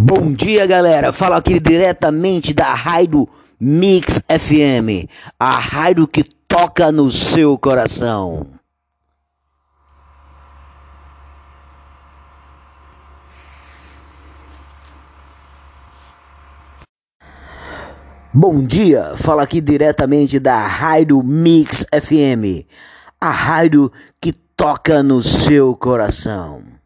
Bom dia, galera. Fala aqui diretamente da Raido Mix FM, a raio que toca no seu coração. Bom dia, fala aqui diretamente da Raido Mix FM, a raio que toca no seu coração.